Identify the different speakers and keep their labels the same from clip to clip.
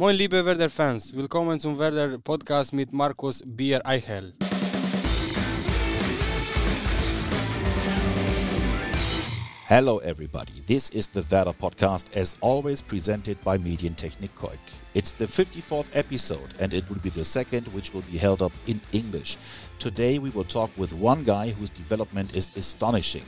Speaker 1: Moin liebe Werder-Fans, willkommen zum Werder-Podcast mit Markus Bier Eichel.
Speaker 2: Hello, everybody. This is the Werder podcast, as always presented by Medientechnik Koik. It's the 54th episode, and it will be the second, which will be held up in English. Today, we will talk with one guy whose development is astonishing.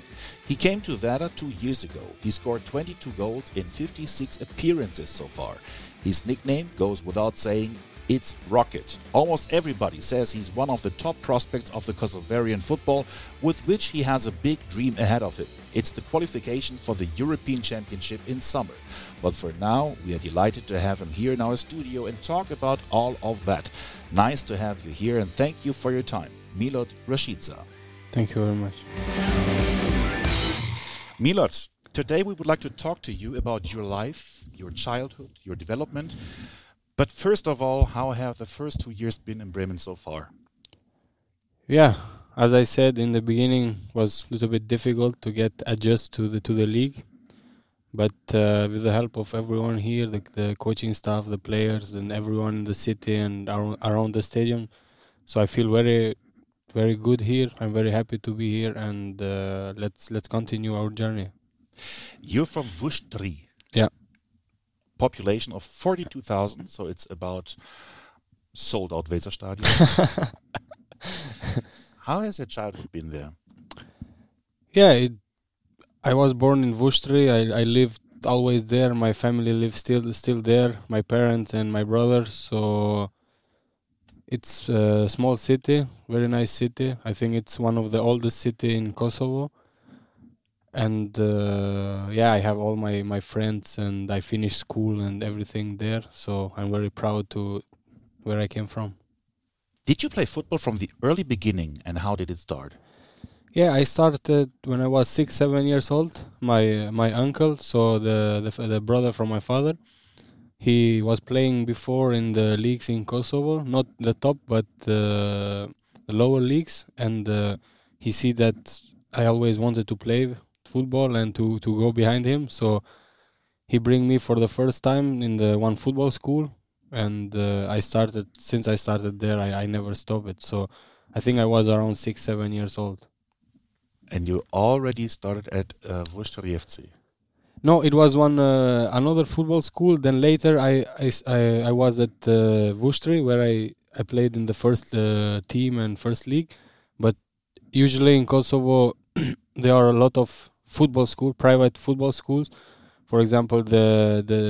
Speaker 2: He came to Werder two years ago. He scored 22 goals in 56 appearances so far. His nickname goes without saying it's Rocket. Almost everybody says he's one of the top prospects of the Kosovarian football, with which he has a big dream ahead of him. It's the qualification for the European Championship in summer. But for now, we are delighted to have him here in our studio and talk about all of that. Nice to have you here and thank you for your time. Milot Rashica.
Speaker 1: Thank you very much.
Speaker 2: Milot, today we would like to talk to you about your life, your childhood, your development. But first of all, how have the first two years been in Bremen so far?
Speaker 1: Yeah, as I said in the beginning, was a little bit difficult to get adjust to the to the league, but uh, with the help of everyone here, the, the coaching staff, the players, and everyone in the city and around, around the stadium, so I feel very, very good here. I'm very happy to be here, and uh, let's let's continue our journey.
Speaker 2: You're from Vustri.
Speaker 1: Yeah.
Speaker 2: Population of 42,000, so it's about sold out Weserstadion. How has your childhood been there?
Speaker 1: Yeah, it, I was born in Vustri. I, I lived always there. My family lives still still there. My parents and my brother. So it's a small city, very nice city. I think it's one of the oldest city in Kosovo. And uh, yeah, I have all my my friends, and I finished school and everything there. So I'm very proud to where I came from.
Speaker 2: Did you play football from the early beginning and how did it start?
Speaker 1: Yeah, I started when I was six, seven years old. My my uncle, so the the, the brother from my father, he was playing before in the leagues in Kosovo, not the top, but uh, the lower leagues, and uh, he see that I always wanted to play football and to to go behind him. So he bring me for the first time in the one football school, and uh, I started since I started there. I, I never stopped it. So I think I was around six, seven years old.
Speaker 2: And you already started at uh, Vustri FC.
Speaker 1: No, it was one uh, another football school. Then later, I I, I, I was at uh, Vustri where I I played in the first uh, team and first league. But usually in Kosovo, there are a lot of football school, private football schools. For example, the the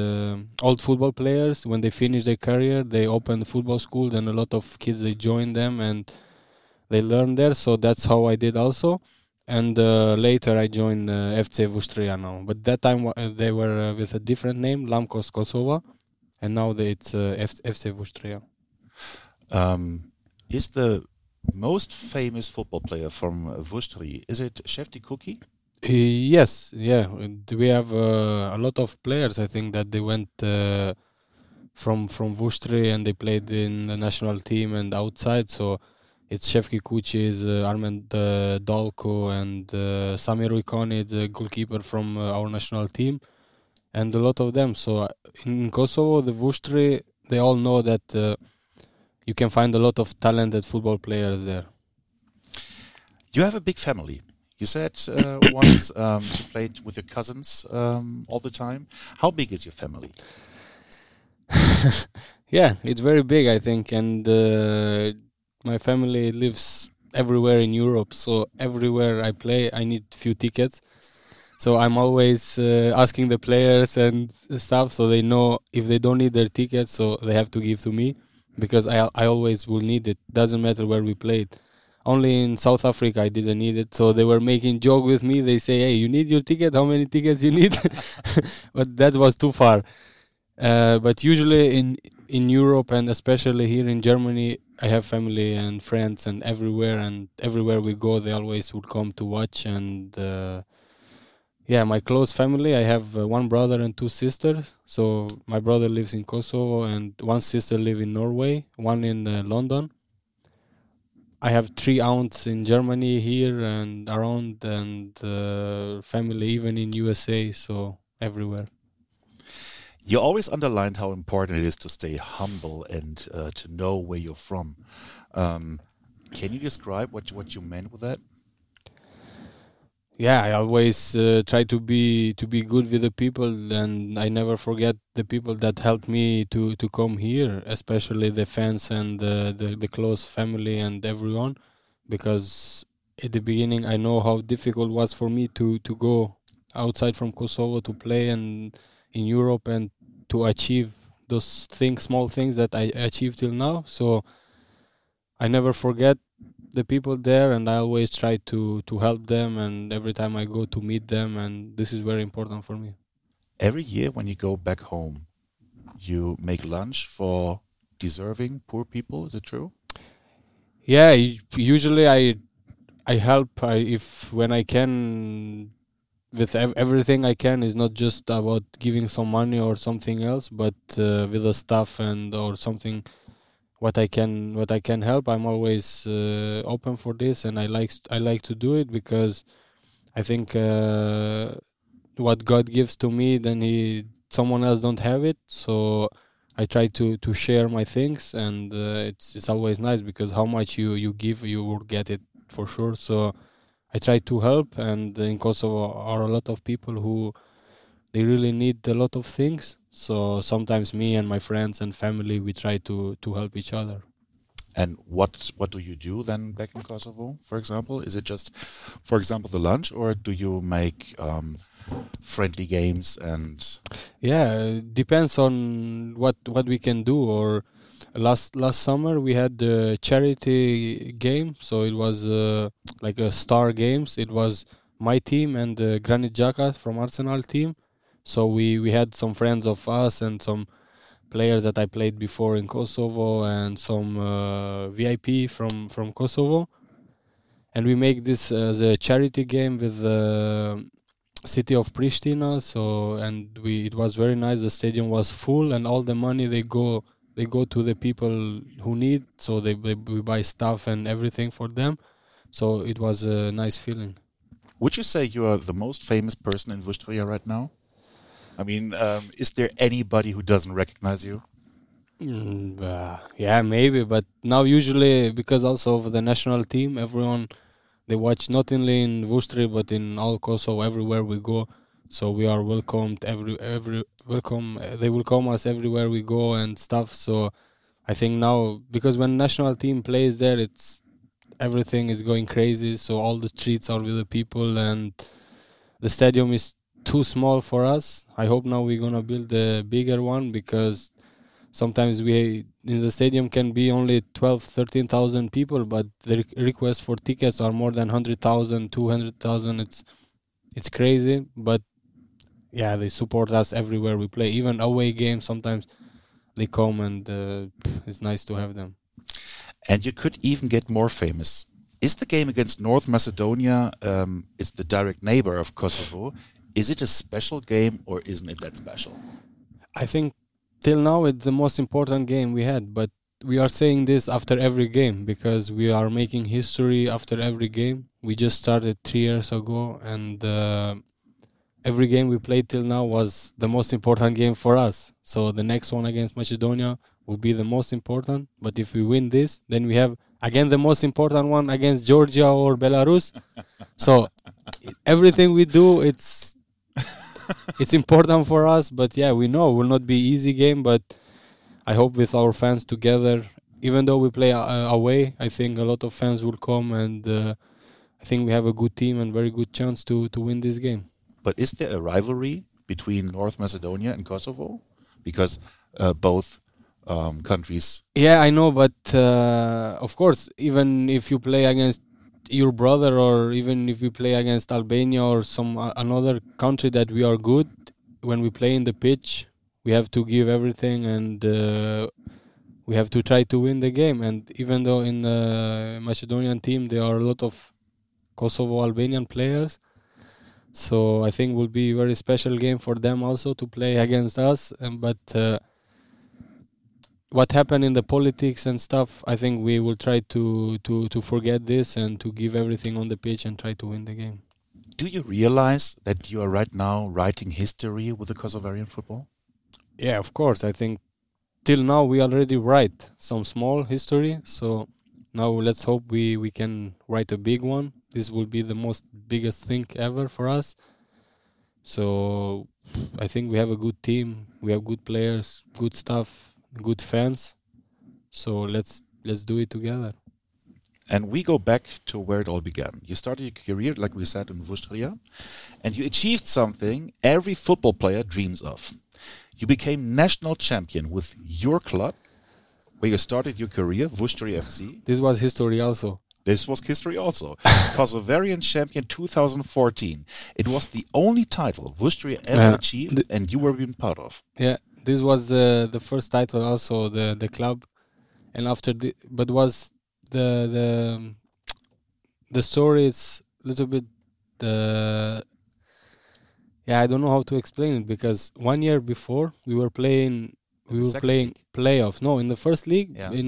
Speaker 1: old football players when they finish their career, they open the football school. Then a lot of kids they join them and they learn there. So that's how I did also and uh, later I joined uh, FC Vustria now. But that time uh, they were uh, with a different name, Lamkos Kosova, and now it's uh, FC Vustria.
Speaker 2: Um, is the most famous football player from Vustri, is it Shefki Kuqi?
Speaker 1: Yes, yeah, we have uh, a lot of players. I think that they went from from Vustri and they played in the national team and outside. So it's Shefki Kuqi, uh, Armend uh, Dallku, and uh, Samir Ujkani, the goalkeeper from uh, our national team, and a lot of them. So uh, in Kosovo, the Vustri, they all know that uh, you can find a lot of talented football players there.
Speaker 2: You have a big family. You said uh, once um, you played with your cousins um, all the time. How big is your family?
Speaker 1: yeah, it's very big, I think, and uh, my family lives everywhere in Europe, so everywhere I play, I need few tickets. So I'm always uh, asking the players and stuff, so they know if they don't need their tickets, so they have to give to me because I I always will need it. Doesn't matter where we played. Only in South Africa I didn't need it, so they were making joke with me. They say, "Hey, you need your ticket? How many tickets you need?" but that was too far. Uh, but usually in in Europe and especially here in Germany, I have family and friends and everywhere and everywhere we go, they always would come to watch and. Uh, yeah, my close family. I have uh, one brother and two sisters. So my brother lives in Kosovo, and one sister live in Norway, one in uh, London. I have three aunts in Germany here and around, and uh, family even in USA. So everywhere.
Speaker 2: You always underlined how important it is to stay humble and uh, to know where you're from. Um, can you describe what what you meant with that?
Speaker 1: Yeah, I always uh, try to be to be good with the people, and I never forget the people that helped me to to come here, especially the fans and the the, the close family and everyone, because at the beginning I know how difficult it was for me to to go outside from Kosovo to play and in Europe and to achieve those things, small things that I achieved till now. So I never forget the people there, and I always try to to help them. And every time I go to meet them, and this is very important for me.
Speaker 2: Every year when you go back home, you make lunch for deserving poor people. Is it true?
Speaker 1: Yeah, usually I I help I, if when I can with ev- everything I can is not just about giving some money or something else, but uh, with the stuff and or something what I can what I can help. I'm always uh, open for this, and I like I like to do it because I think uh, what God gives to me, then he someone else don't have it. So I try to to share my things, and uh, it's it's always nice because how much you you give, you will get it for sure. So I try to help, and in Kosovo are a lot of people who they really need a lot of things. So sometimes me and my friends and family we try to to help each other.
Speaker 2: And what what do you do then back in Kosovo, for example? Is it just, for example, the lunch, or do you make um, friendly games and?
Speaker 1: Yeah, depends on what what we can do. Or last last summer we had the charity game, so it was uh, like a star games. It was my team and the Granit Xhaka from Arsenal team. So we we had some friends of us and some players that I played before in Kosovo and some uh, VIP from from Kosovo, and we make this as a charity game with the city of Pristina. So and we it was very nice. The stadium was full, and all the money they go they go to the people who need. So they, they we buy stuff and everything for them. So it was a nice feeling.
Speaker 2: Would you say you are the most famous person in Vustria right now? I mean, um, is there anybody who doesn't recognize you?
Speaker 1: Mm, uh, yeah, maybe, but now usually because also of the national team, everyone they watch not only in Vustri but in all Kosovo everywhere we go. So we are welcomed every every welcome. They welcome us everywhere we go and stuff. So I think now because when national team plays there, it's everything is going crazy. So all the streets are with the people and the stadium is too small for us. I hope now we're gonna build a bigger one because sometimes we in the stadium can be only 12 13,000 people but the requests for tickets are more than 100,000 200,000 it's it's crazy but yeah they support us everywhere we play. Even away games sometimes they come and uh, it's nice to have them.
Speaker 2: And you could even get more famous. Is the game against North Macedonia um, is the direct neighbor of Kosovo is it a special game or isn't it that special?
Speaker 1: I think till now it's the most important game we had, but we are saying this after every game because we are making history after every game. We just started three years ago, and uh, every game we played till now was the most important game for us. So the next one against Macedonia will be the most important. But if we win this, then we have again the most important one against Georgia or Belarus. so everything we do, it's it's important for us. But yeah, we know it will not be easy game. But I hope with our fans together, even though we play uh, away, I think a lot of fans will come, and uh, I think we have a good team and very good chance to to win this game.
Speaker 2: But is there a rivalry between North Macedonia and Kosovo? Because uh, both um, countries.
Speaker 1: Yeah, I know, but uh, of course, even if you play against your brother or even if we play against Albania or some uh, another country that we are good when we play in the pitch we have to give everything and uh, we have to try to win the game. And even though in the Macedonian team there are a lot of Kosovo Albanian players so I think will be a very special game for them also to play against us. And but uh, what happened in the politics and stuff, I think we will try to, to, to forget this and to give everything on the pitch and try to win the game.
Speaker 2: Do you realize that you are right now writing history with the Kosovarian football?
Speaker 1: Yeah, of course. I think till now we already write some small history. So now let's hope we we can write a big one. This will be the most biggest thing ever for us. So I think we have a good team. We have good players, good stuff, good fans. So let's let's do it together.
Speaker 2: And we go back to where it all began. You started your career, like we said, in Vustria, and you achieved something every football player dreams of. You became national champion with your club, where you started your career, Vustria FC.
Speaker 1: This was history also.
Speaker 2: This was history also. Kosovari champion 2014. It was the only title Vustria ever
Speaker 1: Yeah.
Speaker 2: achieved, and you were being part of.
Speaker 1: Yeah, this was the the first title also the the club, and after the but was the the the story is a little bit the yeah I don't know how to explain it because one year before we were playing we were playing playoffs no in the first league
Speaker 2: Yeah.
Speaker 1: in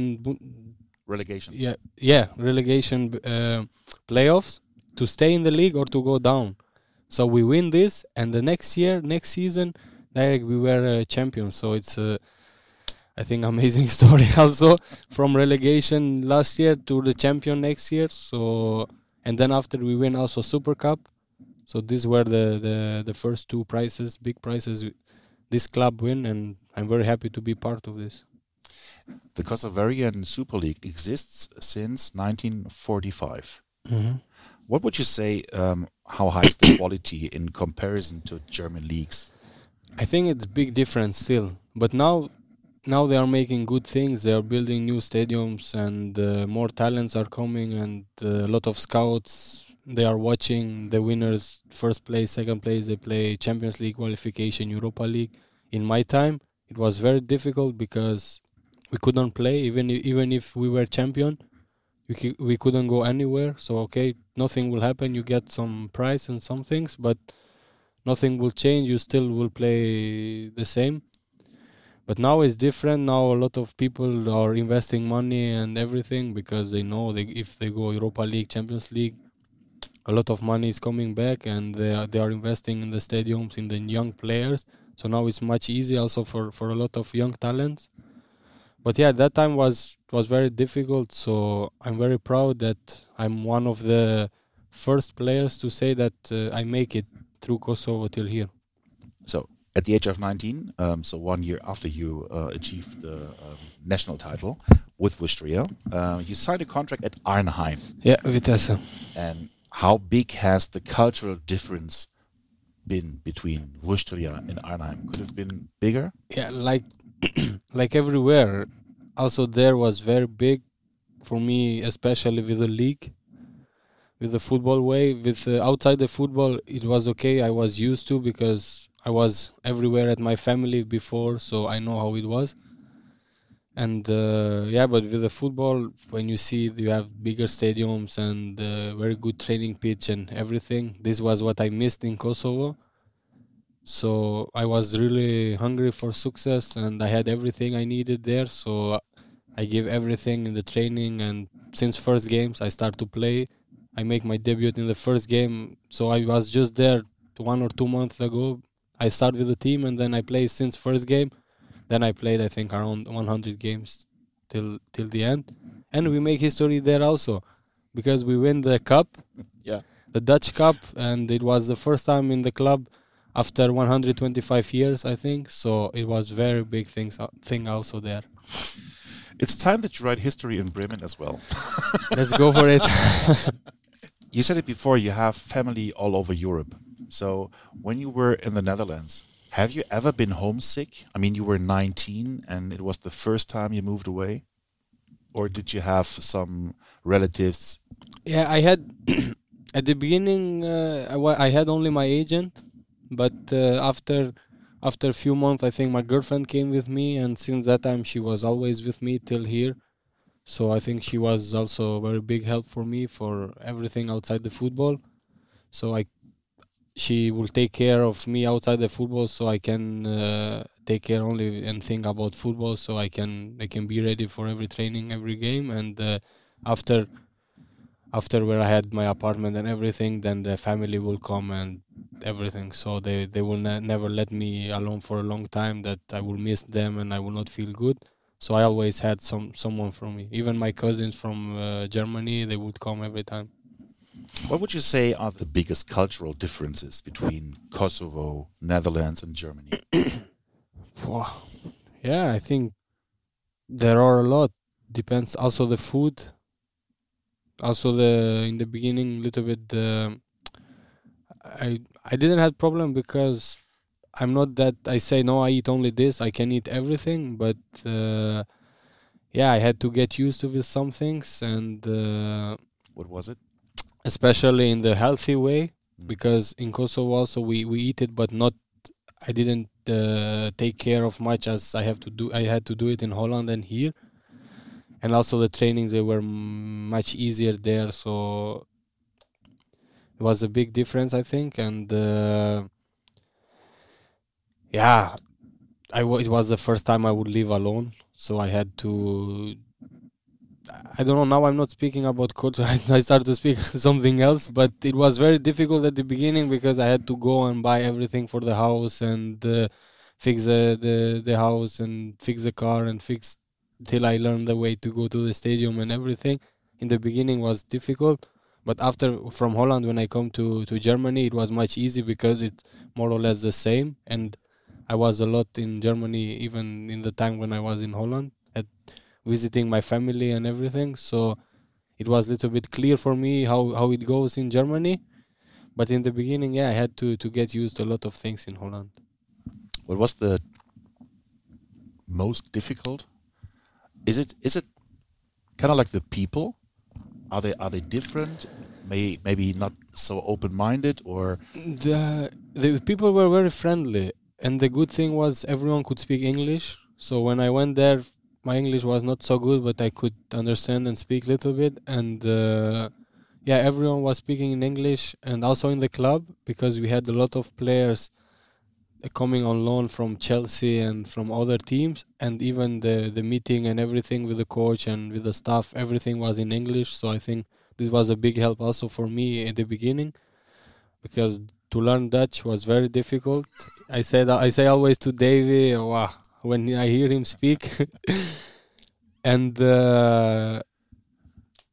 Speaker 2: Relegation.
Speaker 1: yeah yeah relegation uh, playoffs to stay in the league or to go down so we win this and the next year next season direct we were uh, champions so it's I think amazing story also from relegation last year to the champion next year so and then after we win also super cup so these were the the, the first two prizes big prizes this club win and i'm very happy to be part of this
Speaker 2: The Kosovarian Super League exists since 1945. What would you say? Um, how high is the quality in comparison to German leagues?
Speaker 1: I think it's big difference still, but now now they are making good things. They are building new stadiums and uh, more talents are coming and uh, a lot of scouts. They are watching the winners first place, second place. They play Champions League qualification, Europa League. In my time, it was very difficult because we couldn't play even even if we were champion. We we couldn't go anywhere. So okay, nothing will happen. You get some prize and some things, but nothing will change you still will play the same. But now it's different. Now a lot of people are investing money and everything because they know they, if they go europa league champions league a lot of money is coming back and they are, they are investing in the stadiums in the young players. So now it's much easier also for, for a lot of young talents. But yeah that time was was very difficult. So i'm very proud that i'm one of the first players to say that uh, i make it through kosovo till here
Speaker 2: So, at the age of 19, um, so one year after you uh, achieved the um, national title with Vustria, uh, you signed a contract at Arnheim.
Speaker 1: Yeah, Vitesse.
Speaker 2: And how big has the cultural difference been between Vustria and Arnheim? Could it have been bigger?
Speaker 1: Yeah, like like everywhere. Also, there was very big for me, especially with the league, with the football way. With uh, outside the football, it was okay. I was used to because I was everywhere at my family before, so I know how it was. And uh, yeah, but with the football, when you see you have bigger stadiums and uh, very good training pitch and everything, this was what I missed in Kosovo. So I was really hungry for success, and I had everything I needed there. So I give everything in the training, and since first games I start to play. I make my debut in the first game, so I was just there one or two months ago. I start with the team, and then I played since first game. Then I played, I think, around 100 games till till the end, and we make history there also because we win the cup,
Speaker 2: Yeah.
Speaker 1: the Dutch Cup, and it was the first time in the club after 125 years, I think. So it was very big things uh, thing also there.
Speaker 2: It's time that you write history in Bremen as well.
Speaker 1: Let's go for it.
Speaker 2: You said it before, you have family all over Europe. So when you were in the Netherlands, have you ever been homesick? I mean, you were 19 and it was the first time you moved away? Or did you have some relatives?
Speaker 1: yeah, I had at the beginning uh, I, I had only my agent, but uh, after after a few months, I think my girlfriend came with me, and since that time she was always with me till here. So I think she was also a very big help for me for everything outside the football. So I she will take care of me outside the football so I can uh, take care only and think about football so I can I can be ready for every training every game and uh, after after where I had my apartment and everything then the family will come and everything. So they they will ne- never let me alone for a long time. That I will miss them and I will not feel good. So I always had some someone from me. Even my cousins from uh, Germany, they would come every time.
Speaker 2: What would you say are the biggest cultural differences between Kosovo, Netherlands, and Germany?
Speaker 1: Wow. Yeah, I think there are a lot. Depends also the food. Also the in the beginning a little bit the I I didn't have problem because I'm not that I say no I eat only this I can eat everything but uh, yeah I had to get used to with some things and uh,
Speaker 2: What was it?
Speaker 1: especially in the healthy way
Speaker 2: Mm.
Speaker 1: because in Kosovo also we we eat it but not I didn't uh, take care of much as I have to do I had to do it in Holland and here and also the trainings they were m- much easier there so it was a big difference I think and uh, yeah I it was the first time I would live alone so I had to I don't know. Now I'm not speaking about culture. I started to speak something else. But it was very difficult at the beginning because I had to go and buy everything for the house and uh, fix the, the the house and fix the car and fix till I learned the way to go to the stadium and everything. In the beginning was difficult, but after from Holland when I come to to Germany, it was much easy because it's more or less the same. And I was a lot in Germany even in the time when I was in Holland at visiting my family and everything. So it was a little bit clear for me how, how it goes in Germany. But in the beginning, yeah, I had to, to get used to a lot of things in Holland.
Speaker 2: What was the most difficult? Is it is it kind of like the people? Are they are they different? May maybe not so open minded or
Speaker 1: The, the people were very friendly. And the good thing was everyone could speak English. So when I went there, my English was not so good, but I could understand and speak a little bit. And uh, yeah, everyone was speaking in English, and also in the club because we had a lot of players uh, coming on loan from Chelsea and from other teams, and even the the meeting and everything with the coach and with the staff, everything was in English. So I think this was a big help also for me at the beginning, because to learn Dutch was very difficult. I said I say always to Davy, wow, when I hear him speak, and uh,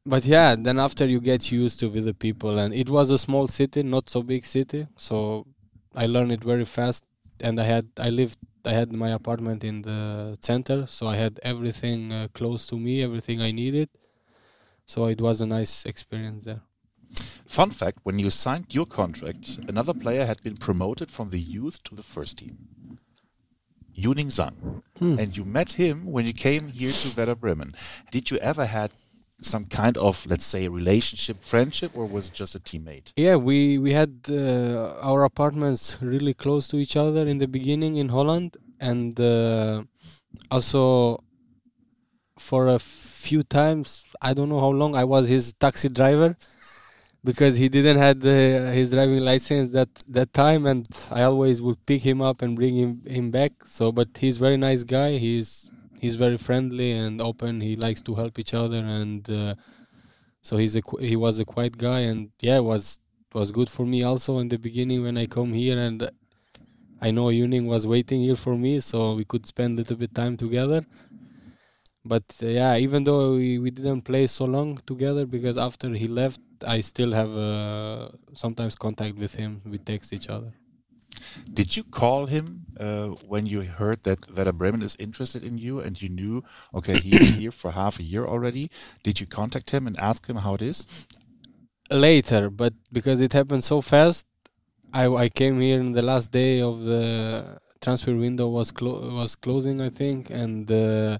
Speaker 1: but yeah, then after you get used to with the people, and it was a small city, not so big city, so I learned it very fast. And I had I lived I had my apartment in the center, so I had everything uh, close to me, everything I needed. So it was a nice experience there.
Speaker 2: Fun fact when you signed your contract, another player had been promoted from the youth to the first team. Yuning Zhang.
Speaker 1: Hmm.
Speaker 2: And you met him when you came here to Werder Bremen. Did you ever had some kind of, let's say, relationship, friendship, or was it just a teammate?
Speaker 1: Yeah, we we had uh, our apartments really close to each other in the beginning in Holland, and uh, also for a few times, I don't know how long, I was his taxi driver because he didn't had the, his driving license that that time, and I always would pick him up and bring him him back. So, but he's very nice guy. He's he's very friendly and open. He likes to help each other, and uh, so he's a he was a quiet guy, and yeah, it was was good for me also in the beginning when I come here, and I know Yuning was waiting here for me, so we could spend a little bit time together. But uh, yeah, even though we, we didn't play so long together, because after he left, I still have uh, sometimes contact with him. We text each other.
Speaker 2: Did you call him uh, when you heard that Werder Bremen is interested in you and you knew, okay, he's here for half a year already? Did you contact him and ask him how it is?
Speaker 1: later, but because it happened so fast, I, I came here in the last day of the transfer window was clo- was closing, I think, and uh,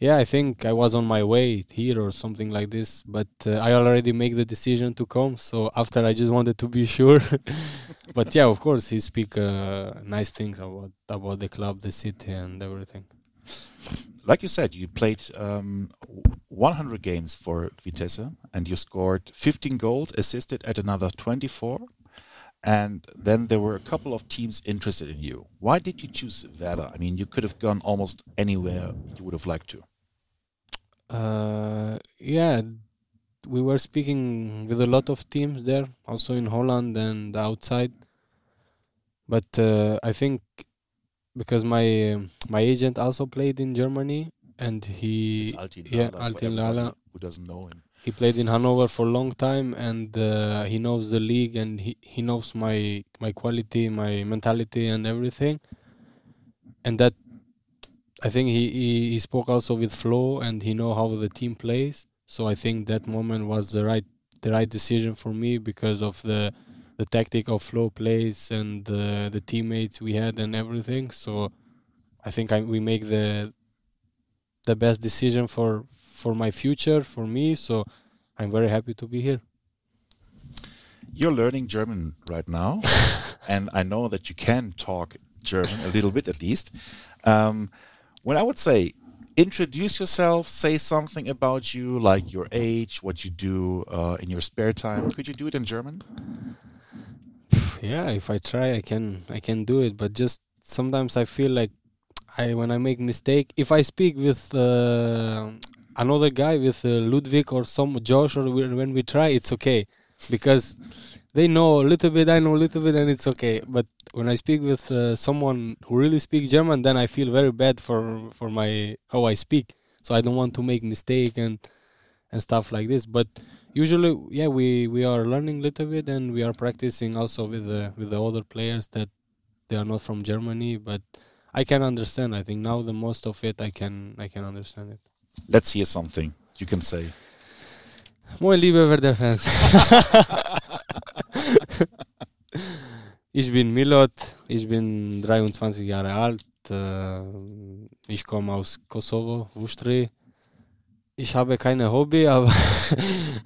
Speaker 1: yeah, I think I was on my way here or something like this. But uh, I already make the decision to come, so after I just wanted to be sure. but yeah, of course, he speak uh, nice things about about the club, the city, and everything.
Speaker 2: Like you said, you played um, 100 games for Vitesse and you scored 15 goals, assisted at another 24. And then there were a couple of teams interested in you. Why did you choose Werder? I mean, you could have gone almost anywhere you would have liked to.
Speaker 1: Uh, yeah, we were speaking with a lot of teams there, also in Holland and outside. but uh, I think because my my agent also played in Germany and he
Speaker 2: It's Altin
Speaker 1: yeah,
Speaker 2: Lala for
Speaker 1: Altin Lala.
Speaker 2: Who doesn't know him?
Speaker 1: He played in Hanover for a long time and uh, he knows the league and he, he knows my my quality, my mentality and everything. And that I think he, he, he spoke also with Flo and he know how the team plays. So I think that moment was the right the right decision for me because of the the tactic of Flo plays and uh, the teammates we had and everything. So I think I, we make the the best decision for for my future for me. So I'm very happy to be here.
Speaker 2: You're learning German right now, and I know that you can talk German a little bit at least. Um, when I would say introduce yourself, say something about you, like your age, what you do uh, in your spare time, could you do it in German?
Speaker 1: Yeah, if I try, I can I can do it. But just sometimes I feel like I when I make mistake, if I speak with uh, another guy with uh, Ludwig or some Josh or we- when we try, it's okay because they know a little bit, I know a little bit, and it's okay. But when I speak with uh, someone who really speaks German, then I feel very bad for for my how I speak. So I don't want to make mistake and and stuff like this. But usually, yeah, we we are learning a little bit and we are practicing also with the with the other players that they are not from Germany, but I can understand. I think now the most of it I can I can understand it.
Speaker 2: Let's hear something you can say.
Speaker 1: Moin liebe Werder Fans. ich bin Milot, ich bin 23 Jahre alt. äh, Ich komme aus Kosovo, Vustri. Ich habe keine Hobby, aber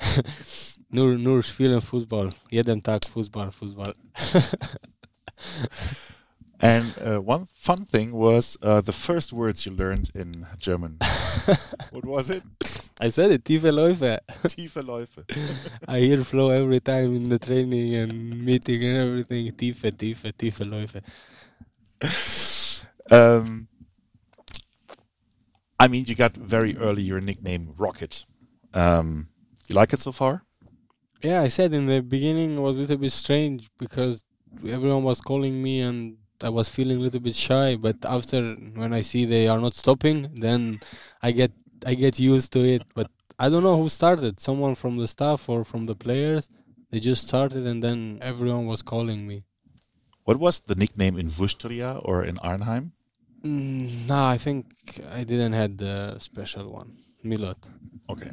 Speaker 1: nur, nur spielen Fußball. Jeden Tag Fußball, Fußball.
Speaker 2: And uh, one fun thing was uh, the first words you learned in German. what was it?
Speaker 1: I said it, tiefe Läufe.
Speaker 2: Tiefe Läufe.
Speaker 1: I hear Flo every time in the training and meeting and everything. Tiefe, tiefe, tiefe Läufe.
Speaker 2: Um, I mean, you got very early your nickname Rocket. Um, you like it so far?
Speaker 1: Yeah, I said in the beginning it was a little bit strange because everyone was calling me and I was feeling a little bit shy. But after when I see they are not stopping, then I get I get used to it. But I don't know who started. Someone from the staff or from the players. They just started and then everyone was calling me.
Speaker 2: What was the nickname in Vustria or in Arnheim?
Speaker 1: Mm, no, I think I didn't had the special one. Milot.
Speaker 2: Okay.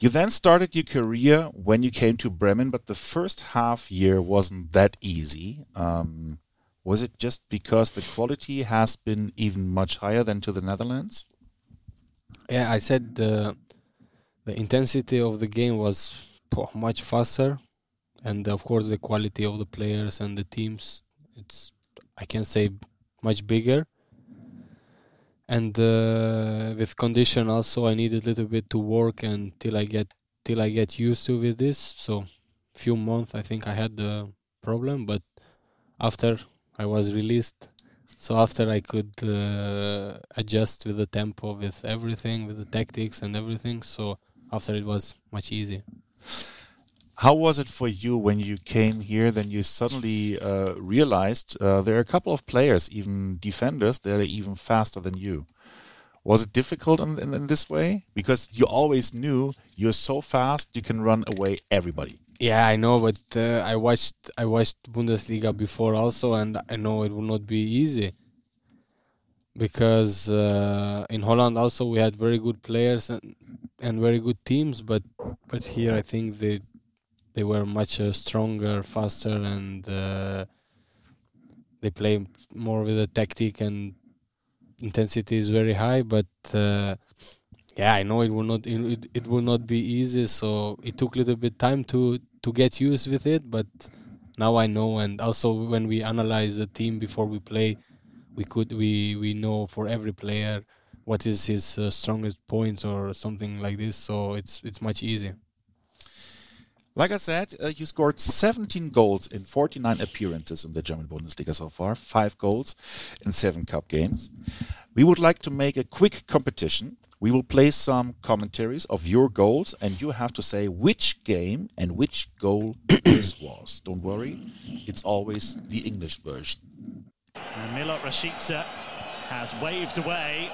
Speaker 2: You then started your career when you came to Bremen, but the first half year wasn't that easy. Um, was it just because the quality has been even much higher than to the Netherlands?
Speaker 1: Yeah, I said the the intensity of the game was much faster, and of course the quality of the players and the teams. It's I can say much bigger. And uh, with condition also, I needed a little bit to work until I get till I get used to with this. So, few months I think I had the problem, but after I was released, so after I could uh, adjust with the tempo, with everything, with the tactics and everything. So after it was much easier.
Speaker 2: How was it for you when you came here? Then you suddenly uh, realized uh, there are a couple of players, even defenders, that are even faster than you. Was it difficult in, in, in this way? Because you always knew you're so fast, you can run away everybody.
Speaker 1: Yeah, I know, but uh, I watched I watched Bundesliga before also, and I know it will not be easy because uh, in Holland also we had very good players and and very good teams, but but here I think they they were much uh, stronger, faster, and uh, they play more with the tactic and intensity is very high. But uh, yeah, I know it will not it, it will not be easy. So it took a little bit time to to get used with it, but now I know. And also when we analyze the team before we play, we could we we know for every player what is his uh, strongest points or something like this. So it's it's much easier.
Speaker 2: Like I said, uh, you scored 17 goals in 49 appearances in the German Bundesliga so far, five goals in seven cup games. We would like to make a quick competition. We will play some commentaries of your goals, and you have to say which game and which goal this was. Don't worry, it's always the English version.
Speaker 3: And Milot Rashica has waved away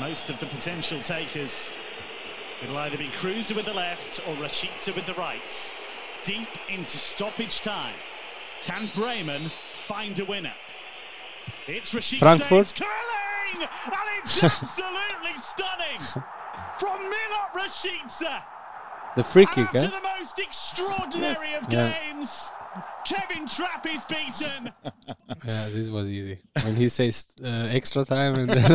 Speaker 3: most of the potential takers. It'll either be Kruse with the left or Rashica with the right. Deep into stoppage time. Can Bremen find a winner? It's Rashica.
Speaker 1: Frankfurt.
Speaker 3: It's curling! And it's absolutely stunning! From Milot Rashica!
Speaker 1: The free kick,
Speaker 3: After
Speaker 1: eh?
Speaker 3: the most extraordinary of
Speaker 1: Yeah.
Speaker 3: games, Kevin Trapp is beaten.
Speaker 1: Yeah, this was easy. When he says uh, extra time and then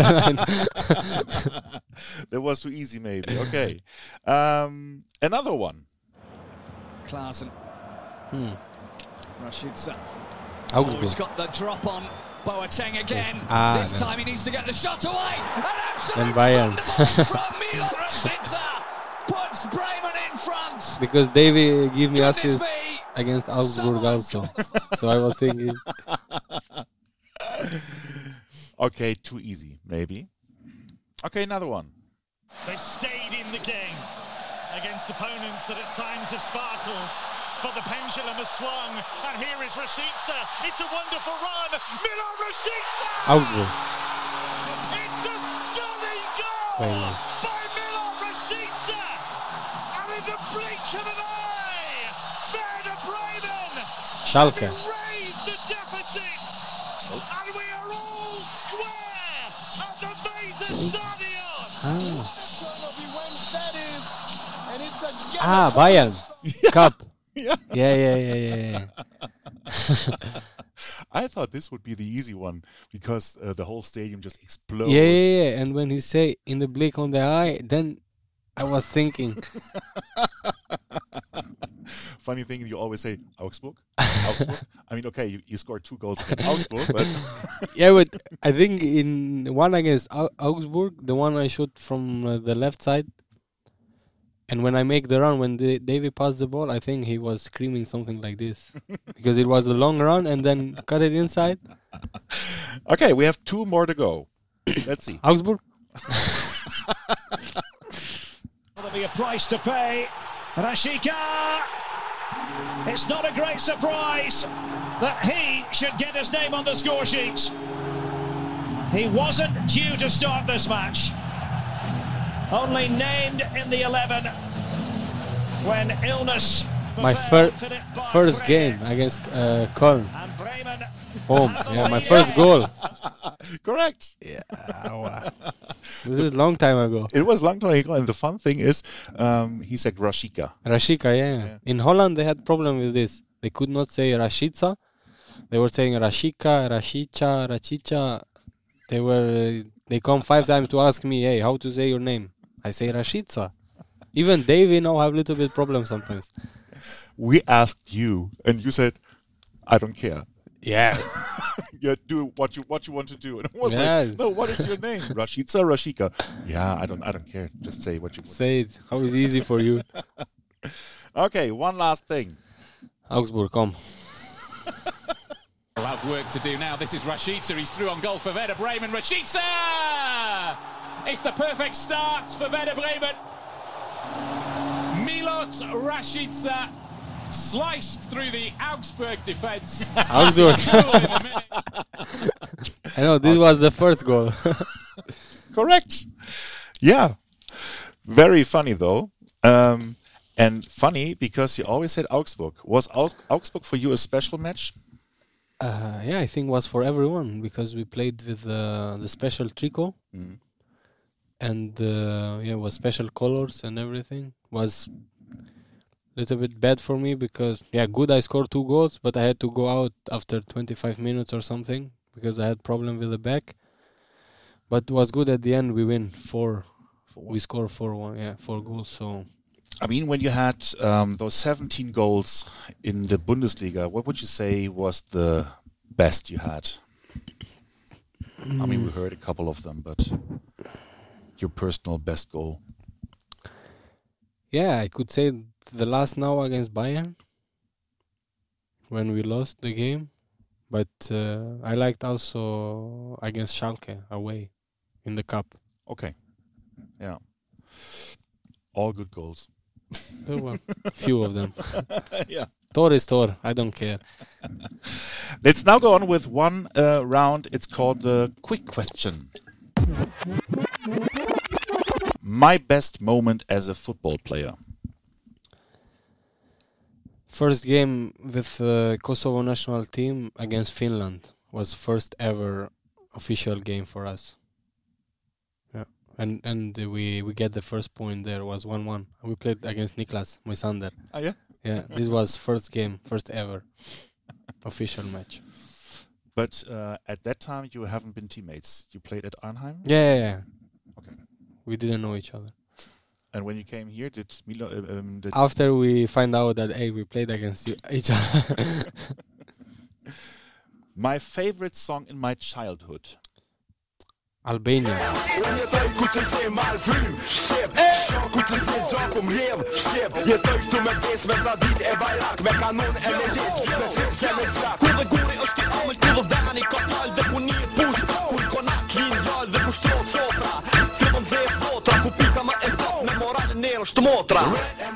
Speaker 2: that was too easy, maybe. Okay. Um, another one.
Speaker 4: Klaassen.
Speaker 1: Hmm.
Speaker 4: Rashica. Oh, he's
Speaker 1: Augsburg.
Speaker 4: got the drop on Boateng again.
Speaker 1: Ah,
Speaker 4: this
Speaker 1: no.
Speaker 4: time he needs to get the shot away. An absolute
Speaker 1: Then Bayern.
Speaker 4: from Milan Rashica puts Bremen in front.
Speaker 1: because Davy gave me
Speaker 4: Goodness
Speaker 1: assist against Augsburg also.
Speaker 4: got the phone.
Speaker 1: So I was thinking,
Speaker 2: Okay, too easy, maybe. Okay, another one.
Speaker 3: They've stayed in the game against opponents that at times have sparkled. But the pendulum has swung, and here is Rashica. It's a wonderful run. Milan Rashica!
Speaker 1: Augsburg.
Speaker 3: It's a stunning goal by Milan Rashica! And in the blink of an eye, Werder Bremen
Speaker 1: Schalke.
Speaker 3: raised the deficit! And we are all square at the Weser Stadion!
Speaker 1: Ah,
Speaker 5: Ah,
Speaker 1: ah Bayern. Cup.
Speaker 2: Yeah.
Speaker 1: Yeah, yeah, yeah, yeah. yeah.
Speaker 2: I thought this would be the easy one because uh, the whole stadium just explodes.
Speaker 1: Yeah, yeah, yeah. And when he say in the blink on the eye, then I was thinking,
Speaker 2: Funny thing, you always say Augsburg. Augsburg. I mean, okay, you, you scored two goals against Augsburg, but
Speaker 1: yeah, but I think in one against Augsburg, the one I shot from uh, the left side, and when I make the run, when the, Davy passed the ball, I think he was screaming something like this because it was a long run and then cut it inside.
Speaker 2: okay, we have two more to go. Let's see.
Speaker 1: Augsburg.
Speaker 4: That'll be a price to pay. Rashica! It's not a great surprise that he should get his name on the score sheet. He wasn't due to start this match. Only named in the 11 when illness.
Speaker 1: My
Speaker 4: prevailed
Speaker 1: fir-
Speaker 4: for it by
Speaker 1: first
Speaker 4: Bremen.
Speaker 1: game against uh, Köln.
Speaker 4: And Bremen
Speaker 1: Home. Yeah, my first goal.
Speaker 2: Correct.
Speaker 1: Yeah, this is long time ago.
Speaker 2: It was long time ago, and the fun thing is, um, he said Rashika.
Speaker 1: Rashika, yeah. In Holland, they had problem with this. They could not say Rashica. They were saying Rashika, Rashicha, Rachicha. They were. They come five times to ask me, "Hey, how to say your name?" I say Rashica. Even Davy now have a little bit problem sometimes.
Speaker 2: We asked you, and you said, "I don't care.
Speaker 1: Yeah,
Speaker 2: You do what you what you want to do." And I was
Speaker 1: Yeah.
Speaker 2: like, "No, what is your name? Rashitza, Rashika? Yeah, I don't I don't care. Just say what you want."
Speaker 1: say it. How is easy for you?
Speaker 2: Okay, one last thing.
Speaker 1: Augsburg, come.
Speaker 6: Will have work to do now. This is Rashica. He's through on goal for Werder Bremen. Rashica! It's the perfect start for Werder Bremen. Milot Rashica sliced through the Augsburg defence.
Speaker 1: Augsburg.
Speaker 6: Goal in a minute.
Speaker 1: I know this was the first goal.
Speaker 2: Correct. Yeah. Very funny though. Um, and funny because you always said Augsburg. Was Au- Augsburg for you a special match?
Speaker 1: Uh, yeah, I think was for everyone because we played with uh, the special tricot,
Speaker 2: Mhm.
Speaker 1: And uh, yeah, was special colors and everything. Was a little bit bad for me because yeah, good I scored two goals, but I had to go out after 25 minutes or something because I had problem with the back. But it was good at the end. We win four. We score four one. Yeah, four goals. So
Speaker 2: I mean, when you had um, those 17 goals in the Bundesliga, what would you say was the best you had? I mean, we heard a couple of them, but your personal best goal.
Speaker 1: Yeah, I could say the last now against Bayern when we lost the game, but uh, I liked also against Schalke away in the cup.
Speaker 2: Okay. Yeah. All good goals.
Speaker 1: There were a few of them.
Speaker 2: yeah.
Speaker 1: Tor is Tor. I don't care.
Speaker 2: Let's now go on with one uh, round. It's called the quick question. My best moment as a football player.
Speaker 1: First game with the Kosovo national team against Finland was first ever official game for us. Yeah, and and we we get the first point there was one one. We played against Niklas Moisander.
Speaker 2: Oh yeah.
Speaker 1: Yeah, this was first game, first ever official match.
Speaker 2: But uh, at that time, you haven't been teammates. You played at Arnhem.
Speaker 1: Yeah, yeah, yeah.
Speaker 2: Okay.
Speaker 1: We didn't know each other.
Speaker 2: And when you came here, did Milo? Uh, um, did
Speaker 1: After we find out that hey, we played against you, each other.
Speaker 2: my favorite song in my childhood.
Speaker 1: Albania.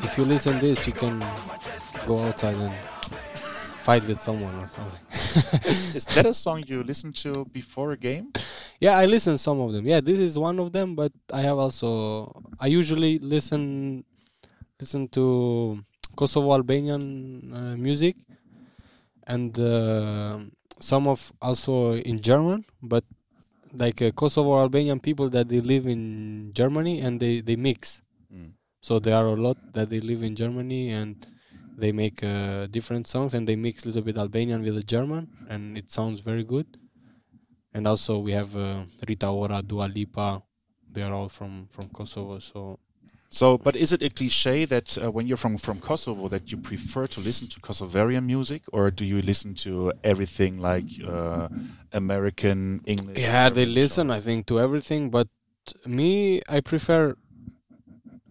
Speaker 1: If you listen this, you can go outside and fight with someone or something.
Speaker 2: Is that a song you listen to before a game?
Speaker 1: yeah, I listen some of them. Yeah, this is one of them, but I have also I usually listen listen to Kosovo Albanian uh, music and uh, some of also in German, but like uh, Kosovo Albanian people that they live in Germany and they they mix. So there are a lot that they live in Germany and they make uh, different songs and they mix a little bit Albanian with the German and it sounds very good. And also we have uh, Rita Ora, Dua Lipa. They are all from from Kosovo. So
Speaker 2: So, but is it a cliche that uh, when you're from from Kosovo that you prefer to listen to Kosovarian music, or do you listen to everything like uh, American English?
Speaker 1: yeah, they listen. I think to everything, but me, I prefer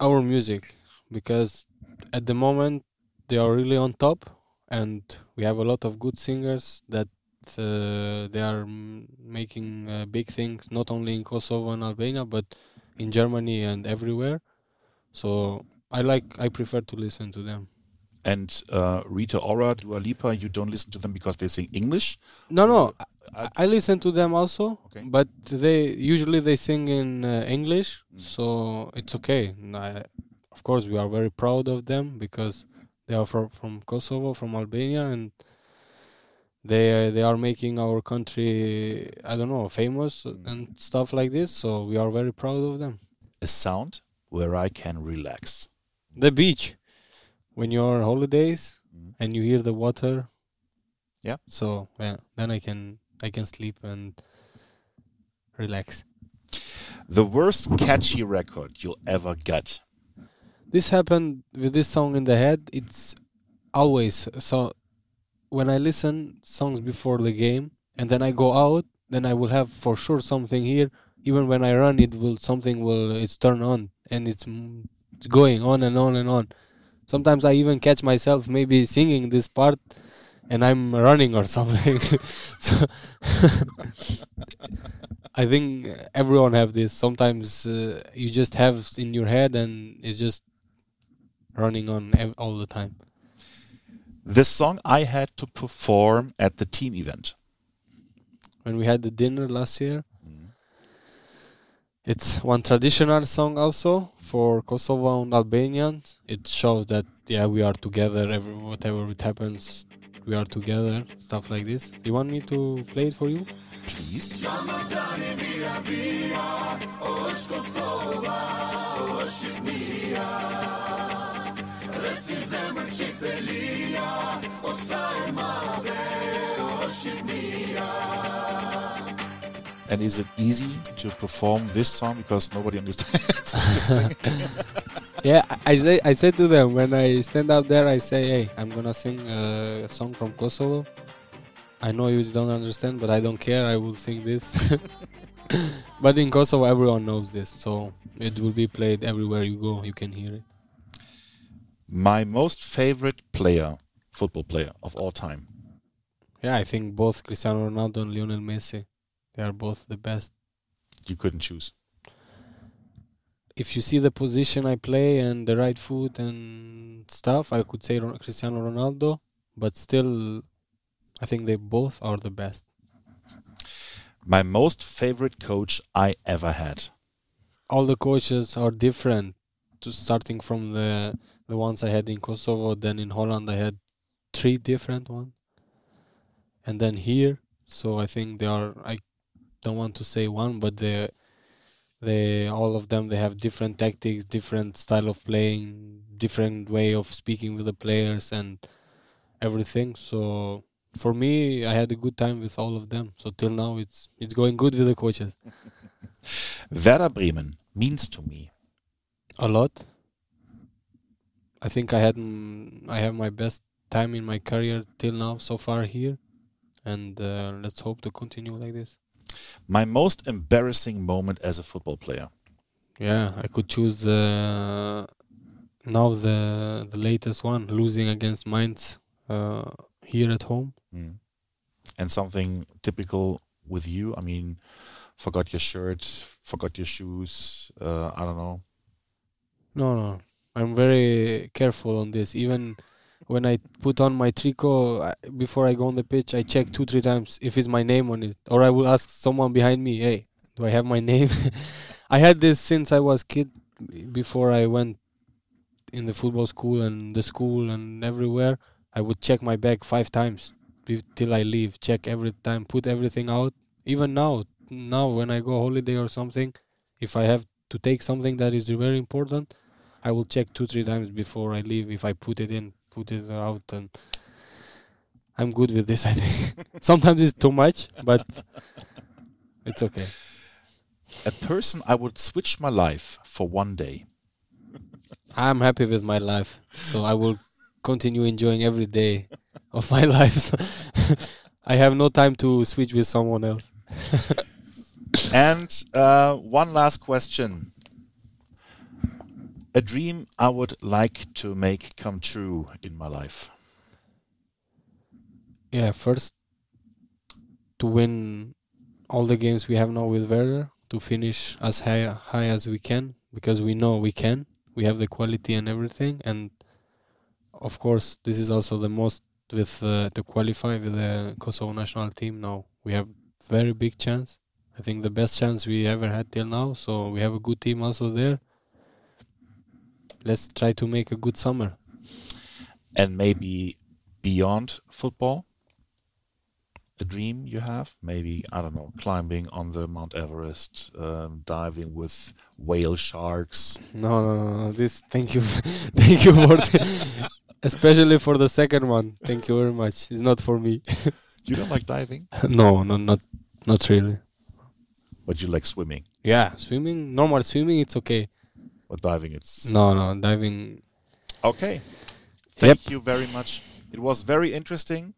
Speaker 1: our music because at the moment they are really on top, and we have a lot of good singers that uh, they are making uh, big things not only in Kosovo and Albania but in Germany and everywhere. So I like, I prefer to listen to them.
Speaker 2: And uh, Rita Ora, Dua Lipa, you don't listen to them because they sing English.
Speaker 1: No, no,
Speaker 2: I-
Speaker 1: I, I listen to them also,
Speaker 2: Okay.
Speaker 1: but they usually they sing in uh, English,
Speaker 2: Mm.
Speaker 1: so it's okay. I, of course, we are very proud of them because they are from from Kosovo, from Albania, and they uh, they are making our country, I don't know, famous
Speaker 2: Mm.
Speaker 1: and stuff like this. So we are very proud of them.
Speaker 2: A sound where I can relax.
Speaker 1: The beach, when you're on holidays
Speaker 2: Mm.
Speaker 1: and you hear the water.
Speaker 2: Yeah.
Speaker 1: So yeah, then I can I can sleep and relax.
Speaker 2: The worst catchy record you'll ever get.
Speaker 1: This happened with this song in the head. It's always so. When I listen songs before the game and then I go out, then I will have for sure something here. Even when I run, it will something will it's turned on and it's, it's going on and on and on. Sometimes I even catch myself maybe singing this part and I'm running or something. so I think everyone have this. Sometimes uh, you just have in your head and it's just running on ev- all the time.
Speaker 2: The song I had to perform at the team event.
Speaker 1: When we had the dinner last year, it's one traditional song also for Kosovo and Albanians. It shows that yeah we are together. Every whatever it happens, we are together. Stuff like this. You want me to play it for you?
Speaker 2: Please. And is it easy to perform this song because nobody understands what you're singing?
Speaker 1: Yeah, I- say I say to them when I stand up there, I say, "Hey, I'm gonna sing a song from Kosovo. I know you don't understand, but I don't care. I will sing this." but in Kosovo, everyone knows this, so it will be played everywhere you go. You can hear it.
Speaker 2: My most favorite player, football player of all time.
Speaker 1: Yeah, I think both Cristiano Ronaldo and Lionel Messi, they are both the best.
Speaker 2: You couldn't choose.
Speaker 1: If you see the position I play and the right foot and stuff, I could say Cristiano Ronaldo, but still, I think they both are the best.
Speaker 2: My most favorite coach I ever had.
Speaker 1: All the coaches are different. To starting from the the ones I had in Kosovo, then in Holland I had three different ones, and then here. So I think they are. I don't want to say one, but they they all of them they have different tactics, different style of playing, different way of speaking with the players and everything. So for me, I had a good time with all of them. So till now, it's it's going good with the coaches.
Speaker 2: Werder Bremen means to me.
Speaker 1: A lot. I think I had I have my best time in my career till now so far here, and uh, let's hope to continue like this.
Speaker 2: My most embarrassing moment as a football player.
Speaker 1: Yeah, I could choose uh, now the the latest one, losing against Mainz uh, here at home.
Speaker 2: Mm. And something typical with you. I mean, forgot your shirt, forgot your shoes. Uh, I don't know.
Speaker 1: No, no, I'm very careful on this. Even when I put on my tricot before I go on the pitch, I check two, three times if it's my name on it, or I will ask someone behind me, "Hey, do I have my name?" I had this since I was kid, before I went in the football school and the school and everywhere. I would check my bag five times till I leave. Check every time, put everything out. Even now, now when I go holiday or something, if I have to take something that is very important, I will check two three times before I leave if I put it in, put it out, and I'm good with this. I think sometimes it's too much, but it's okay.
Speaker 2: A person I would switch my life for one day.
Speaker 1: I'm happy with my life, so I will continue enjoying every day of my life. I have no time to switch with someone else.
Speaker 2: And uh, one last question. A dream I would like to make come true in my life.
Speaker 1: Yeah, first to win all the games we have now with Werder, to finish as high high as we can because we know we can. We have the quality and everything, and of course, this is also the most with uh, to qualify with the Kosovo national team. Now we have very big chance. I think the best chance we ever had till now. So we have a good team also there. Let's try to make a good summer.
Speaker 2: And maybe beyond football? A dream you have? Maybe, I don't know, climbing on the Mount Everest, um, diving with whale sharks.
Speaker 1: No, no, no, no. This. Thank you, thank you for, the, especially for the second one. Thank you very much. It's not for me.
Speaker 2: You don't like diving,
Speaker 1: no, no, not, not really.
Speaker 2: but you like swimming.
Speaker 1: Yeah, swimming, normal swimming, it's okay.
Speaker 2: But diving, it's.
Speaker 1: No, no, diving.
Speaker 2: Okay. Thank you very much. It was very interesting.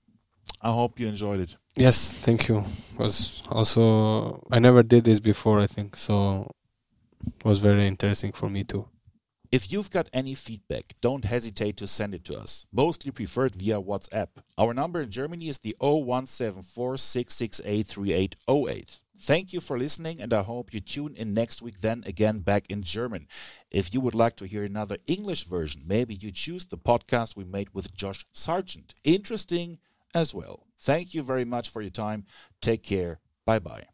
Speaker 2: I hope you enjoyed it.
Speaker 1: Yes, thank you. Was also I never did this before. I think so. It was very interesting for me too.
Speaker 2: If you've got any feedback, don't hesitate to send it to us, mostly preferred via WhatsApp. Our number in Germany is the 01746683808. Thank you for listening, and I hope you tune in next week, then again back in German. If you would like to hear another English version, maybe you choose the podcast we made with Josh Sargent. Interesting as well. Thank you very much for your time. Take care. Bye bye.